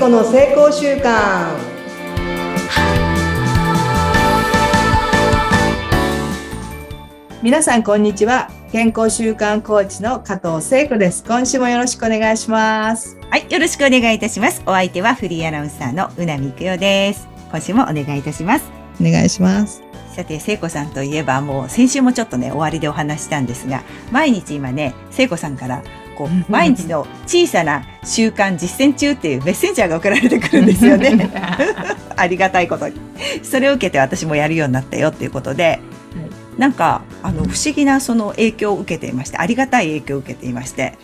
子の成功習慣皆さんこんにちは健康習慣コーチの加藤聖子です今週もよろしくお願いしますはい、よろしくお願いいたします。お相手はフリーアナウンサーのうなみくよです。今週もお願いいたします。お願いしますさて、聖子さんといえばもう先週もちょっとね、終わりでお話したんですが、毎日今ね、聖子さんから、こう、毎日の小さな習慣実践中っていうメッセンジャーが送られてくるんですよね。ありがたいことに。それを受けて私もやるようになったよっていうことで、なんか、あの、不思議なその影響を受けていまして、ありがたい影響を受けていまして、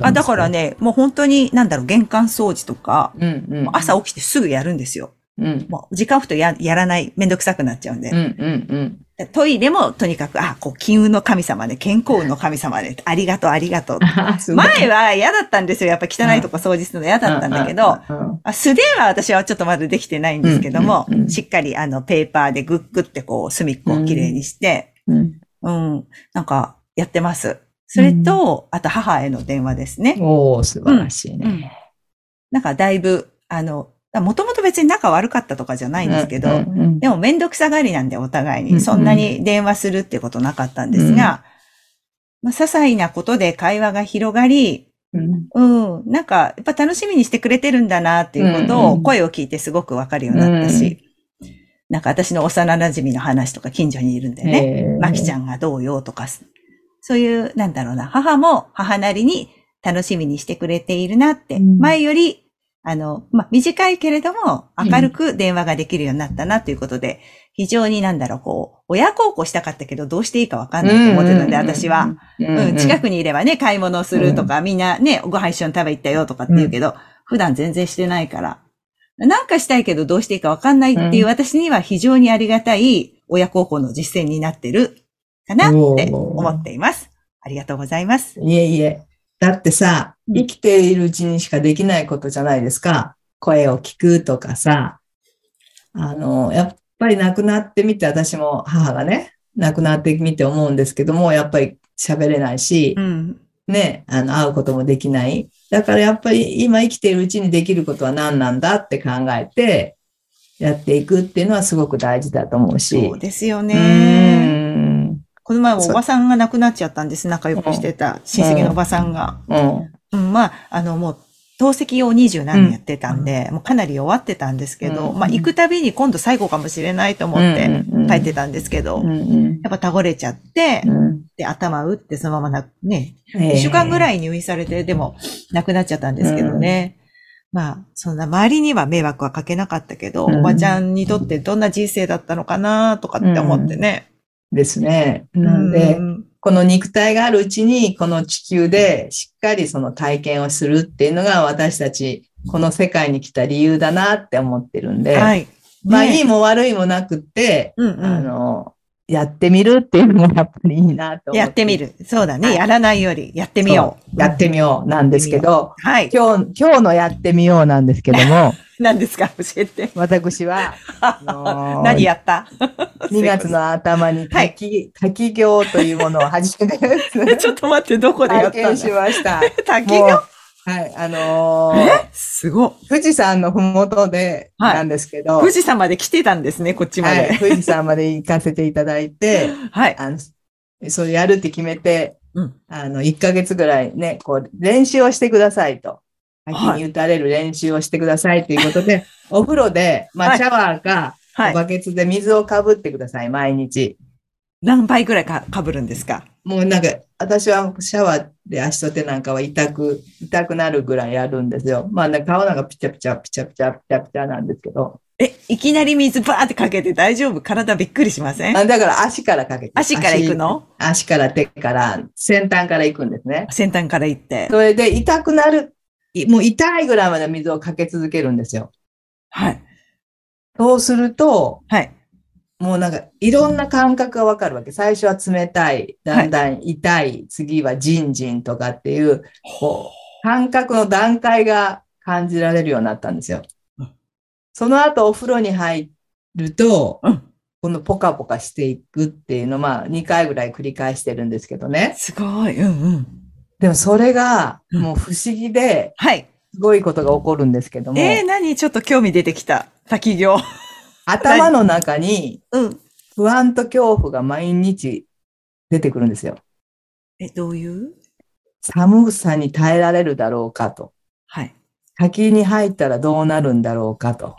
あ、だから、ね、もう本当に、なんだろう、玄関掃除とか、うんうんもう朝起きてすぐやるんですよ。うんもう時間置くとややらない、めんどくさくなっちゃうんで。うんうんうんトイレもとにかく、あ、こう、金運の神様で、健康運の神様で、ありがとう、ありがとう。前は嫌だったんですよ。やっぱ汚いとこ掃除するの嫌だったんだけど、素手は私はちょっとまだできてないんですけども、うんうんうんしっかりあの、ペーパーでグッグってこう、隅っこをきれいにして、うんうん、なんか、やってます。それと、あと母への電話ですね。おー素晴らしいね。なんかだいぶ、あの、もともと別に仲悪かったとかじゃないんですけど、うんうん。でもめんどくさがりなんでお互いに、そんなに電話するってことなかったんですが、まあ、些細なことで会話が広がり、うん。うん、なんかやっぱ楽しみにしてくれてるんだなっていうことを声を聞いてすごくわかるようになったし、なんか私の幼馴染の話とか近所にいるんでね、え。ーまきちゃんがどうよとか、そういう、なんだろうな、母も母なりに楽しみにしてくれているなって、うん。前より、あの、まあ、短いけれども、明るく電話ができるようになったなということで、非常になんだろう、こう、親孝行したかったけど、どうしていいかわかんないと思ってたんで、私は。。うん、近くくにいればね、買い物をするとか、みんなね、ご飯一緒に食べ行ったよとかって言うけど、普段全然してないから。なんかしたいけどどうしていいかわかんないっていうう私には非常にありがたい親孝行の実践になってるかなって思っています。ありがとうございます。いえいえ。だってさ、うん生きているうちにしかできないことじゃないですか。声を聞くとかさ。あの、やっぱり亡くなってみて、私も母がね、亡くなってみて思うんですけども、やっぱり喋れないしう、ん。ね、あの、会うこともできない。だからやっぱり今生きているうちにできることは何なんだって考えて、やっていくっていうのはすごごく大事だと思うし。そうですようね。ん。この前もおばさんが亡くなっちゃったんです。仲良くしてた親戚のおばさんが。うん。うん、まあ、あの、もう、透析を二十何年やってたんで、もうかなり弱ってたんですけど、うんまあ、行くたびに今度最後かもしれないと思って帰ってたんですけど、うんうんやっぱ倒れちゃって、うんで、頭打ってそのままな、ね、ええ一週間ぐらい入院されて、でも亡くなっちゃったんですけどね。まあ、そんな周りには迷惑はかけなかったけど、うんおばちゃんにとってどんな人生だったのかなとかって思ってね。ですね。なんでう、んこの肉体があるうちに、この地球でしっかりその体験をするっていうのが私たち、この世界に来た理由だなって思ってるんで、はい。まあねいいも悪いもなくって、うんうんあの、やってみるっていうのがやっぱりいいなと。やってみる。そうだね。はいやらないよりやってみよう。やってみようなんですけど、はい。今日、今日のやってみようなんですけども、何ですか？教えて。私は、あのー何やった？2月の頭にはい滝、滝行というものを始めて、ちょっと待って、どこでやったん体験しだました。滝もうがはい、あのーえ？すごい。富士山のふもとで、はいなんですけど、富士山まで来てたんですね、こっちまはい、で。富士山まで行かせていただいて、はい。あの、そうやるって決めて、うんあの、1ヶ月ぐらいね、こう、練習をしてくださいと。滝はいに打たれる練習をしてくださいということで、お風呂で、まあ、はいシャワーか、はい。バケツで水をかぶってください、毎日。何倍ぐらいか被るんですか？もうなんか、私はシャワーで足と手なんかは痛く、痛くなるぐらいやるんですよ。まあね、顔なんかピチャピチャ、ピチャピチャ、ピチャピチャなんですけど。え、いきなり水バーってかけて大丈夫？体びっくりしません？あだから足からかけて。足から行くの？足足から手から、先端から行くんですね。先端から行って。それで痛くなる、いもう痛いぐらいまで水をかけ続けるんですよ。はい。そうすると、はい。もうなんかいろんな感覚がわかるわけ。最初は冷たい、だんだん痛い、次はジンジンとかっていう、こう、感覚の段階が感じられるようになったんですようん。その後お風呂に入ると、うんこのポカポカしていくっていうのを、まあ2回ぐらい繰り返してるんですけどね。すごい。うんうん。でもそれがうんもう不思議で、はい。すごいことが起こるんですけども、えー、何？ちょっと興味出てきた。滝行。頭の中にうん。不安と恐怖が毎日出てくるんですよ。え、どういう？寒さに耐えられるだろうかと。はい。滝に入ったらどうなるんだろうかと。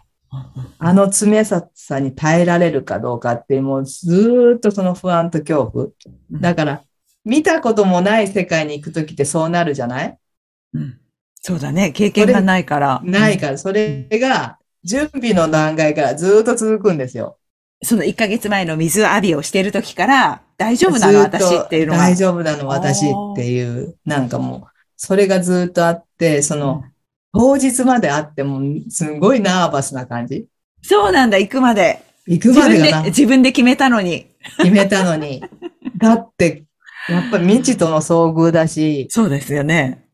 あの冷ささに耐えられるかどうかって、もうずーっとその不安と恐怖。だから、見たこともない世界に行くときってそうなるじゃない？うん。そうだね。経験がないから。ないから、それが準備の段階からずーっと続くんですよ。その1ヶ月前の水浴びをしている時から、大丈夫なの？私っていうのが。大丈夫なの私っていう、なんかもう、それがずーっとあって、その、当日まであっても、すごいナーバスな感じ。そうなんだ、行くまで。行くまでがな、自分で決めたのに。決めたのに。だって、やっぱり未知との遭遇だし、そうですよね。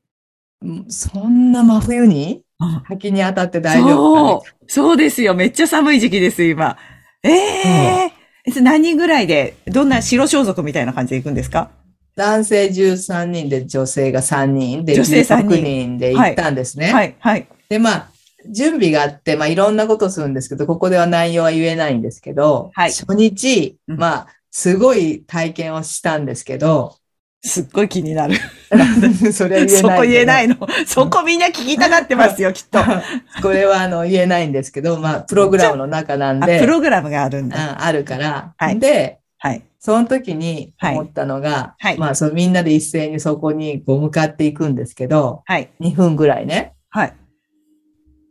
そんな真冬に？うん 滝に当たって大丈夫そう。そうですよ。めっちゃ寒い時期です、今。ええー。何人ぐらいで、どんな白装束みたいな感じで行くんですか？男性13人で女性が3人で、女性3人6人で行ったんですね。はい、はい。で、まあ、準備があって、まあ、いろんなことするんですけど、ここでは内容は言えないんですけど、はい初日、うんまあ、すごい体験をしたんですけど、すっごい気になる。それは言えない。そこ言えないの。そこみんな聞きたがってますよ、きっと。あ、これはあの言えないんですけど、まあ、プログラムの中なんで、プログラムがあるんうんだ。あるから、はいで、はい。その時に思ったのが、はいはいまあ、そのみんなで一斉にそこにこう向かっていくんですけど、はい。2分ぐらいね。はい。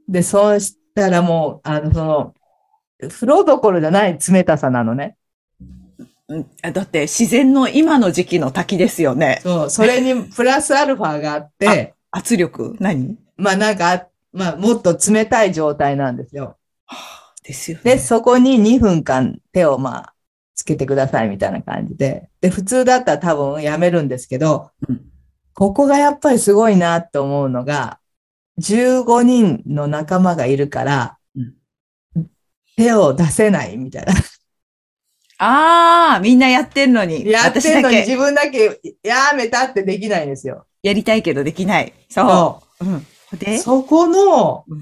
で、そうしたらもう、あの、その、風呂どころじゃない冷たさなのね。うんあだって自然の今の時期の滝ですよね。そう、それにプラスアルファがあって、圧力？何？まあなんか、まあもっと冷たい状態なんですよ。ですよ、ね。で、そこに2分間手をまあ、つけてくださいみたいな感じで。で、普通だったら多分やめるんですけど、うんここがやっぱりすごいなと思うのが、15人の仲間がいるから、手を出せないみたいな。ああ、みんなやってんのに。やってんのに自分だけやめたってできないんですよ。やりたいけどできない。そ。そううん。う。で、そこのうん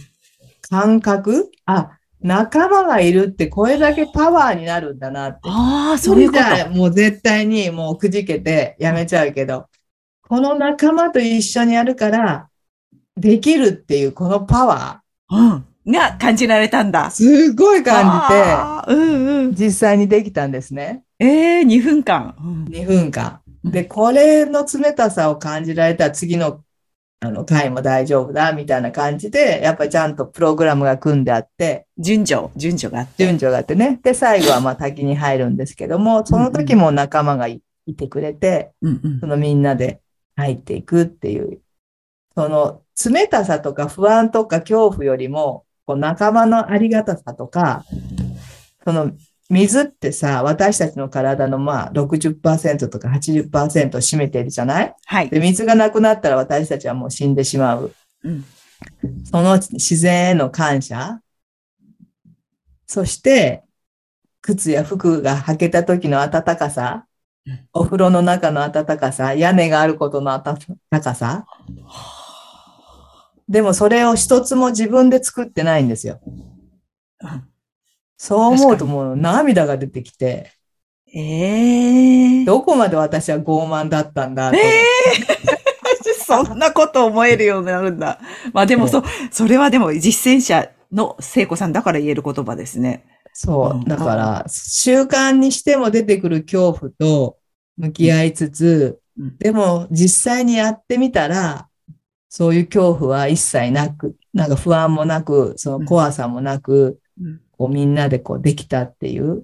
感覚？あ、仲間がいるってこれだけパワーになるんだなって。ああ、そういうこじゃあもう絶対にもうくじけてやめちゃうけど、この仲間と一緒にやるから、できるっていうこのパワと。うん。が感じられたんだー、。すごい感あーうんうん。じて、実際にできたんですね。ええー、2分間。うん2分間。で、これの冷たさを感じられたら次のあの回も大丈夫だ、みたいな感じで、やっぱりちゃんとプログラムが組んであって、順序、順序があって。順序があってね。で、最後はまあ滝に入るんですけども、その時も仲間がいいてくれて、うんうんそのみんなで入っていくっていう、その冷たさとか不安とか恐怖よりも、こう仲間のありがたさとか、その水ってさ、私たちの体のまあ60%とか80%を占めているじゃない？はい。で、水がなくなったら私たちはもう死んでしまう。うんその自然への感謝。そして、靴や服が履けた時の暖かさうん。お風呂の中の暖かさ。屋根があることの暖かさ。でもそれを一つも自分で作ってないんですよ。うんそう思うともう涙が出てきて、ええー。どこまで私は傲慢だったんだと。ええー、そんなこと思えるようになるんだ。まあでもそ、それはでも実践者の聖子さんだから言える言葉ですね。そう。だから、習慣にしても出てくる恐怖と向き合いつつ、うんでも実際にやってみたら、そういう恐怖は一切なく、なんか不安もなく、その怖さもなく、うんこうみんなでこうできたっていう。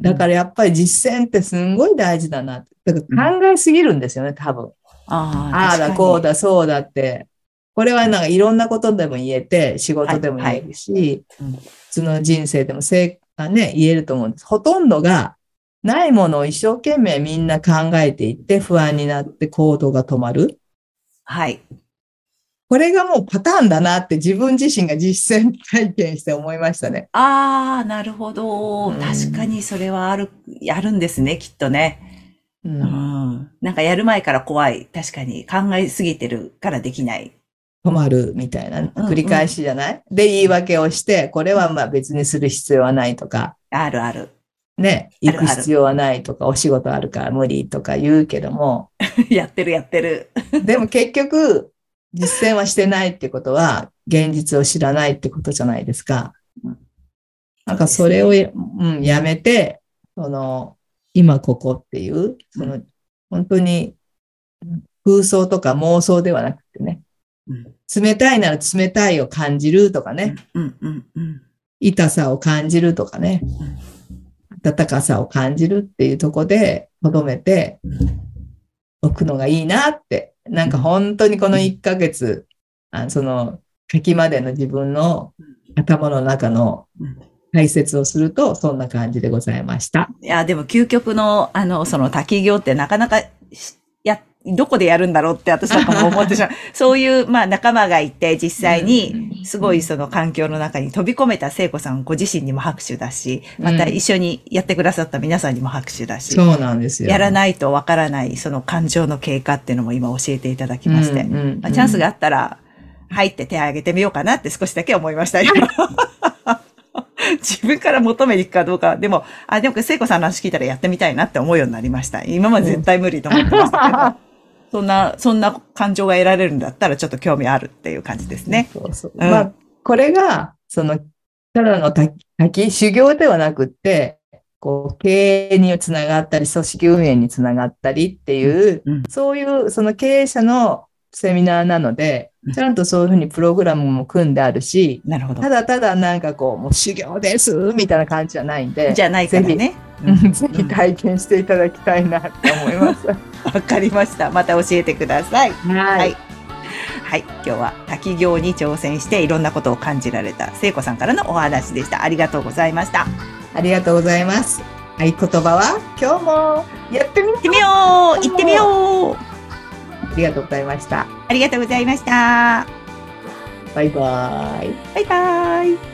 だからやっぱり実践ってすんごい大事だなって。だから考えすぎるんですよね、多分。あああだ、こうだ。だ、そうだって。これはなんかいろんなことでも言えて、仕事でも言えるし、うん普通の人生でもせあね、言えると思うんです。ほとんどがないものを一生懸命みんな考えていって不安になって行動が止まる。はい。これがもうパターンだなって自分自身が実践体験して思いましたね。ああ、なるほど。うん確かにそれはある、やるんですね、きっとね。う、うんん。なんかやる前から怖い。確かに考えすぎてるからできない。止まるみたいなうん繰り返しじゃない、で、言い訳をして、これはまあ別にする必要はないとか、あるある。ね、行く必要はないとか、お仕事あるから無理とか言うけども、やってるやってる。でも結局、実践はしてないってことは、現実を知らないってことじゃないですか。なんかそれをや,、うん、やめて、その、今ここっていう、その、本当に空想とか妄想ではなくてね、うん冷たいなら冷たいを感じるとかね、痛さを感じるとかね、温かさを感じるっていうとこで、とどめておくのがいいなって、なんか本当にこの1ヶ月、あその、書きまでの自分の頭の中のうん。解説をすると、そんな感じでございました。いや、でも究極の、あの、その滝行ってなかなかどこでやるんだろうって私なんかも思ってしまう。そういう、まあ仲間がいて、実際に、すごいその環境の中に飛び込めた聖子さんご自身にも拍手だし、また一緒にやってくださった皆さんにも拍手だし、そうなんですよ。やらないとわからないその感情の経過っていうのも今教えていただきまして、うんうんうんまあ、チャンスがあったら、入って手を挙げてみようかなって少しだけ思いましたよ。自分から求めに行くかどうかは、でも、あ、でも、聖子さんの話聞いたらやってみたいなって思うようになりました。今まで絶対無理と思ってましたけど、そんな、そんな感情が得られるんだったらちょっと興味あるっていう感じですね。そうそう。うんまあ、これが、その、ただの滝、滝修行ではなくって、こう、経営につながったり、組織運営につながったりっていう、うんそういう、その経営者のセミナーなのでうん、ちゃんとそういうふうにプログラムも組んであるし、なるほどた。だただなんかこう、もう修行ですみたいな感じじゃないんで、じゃないからね。うん ぜひ体験していただきたいなって思います。わかりました。また教えてください。ははい。はい。今日は滝行に挑戦していろんなことを感じられた聖子さんからのお話でした。ありがとうございました。ありがとうございます。合言葉は、今日もやってみてみよう行ってみようありがとうございました。ありがとうございました。バイバイ。バイバイ。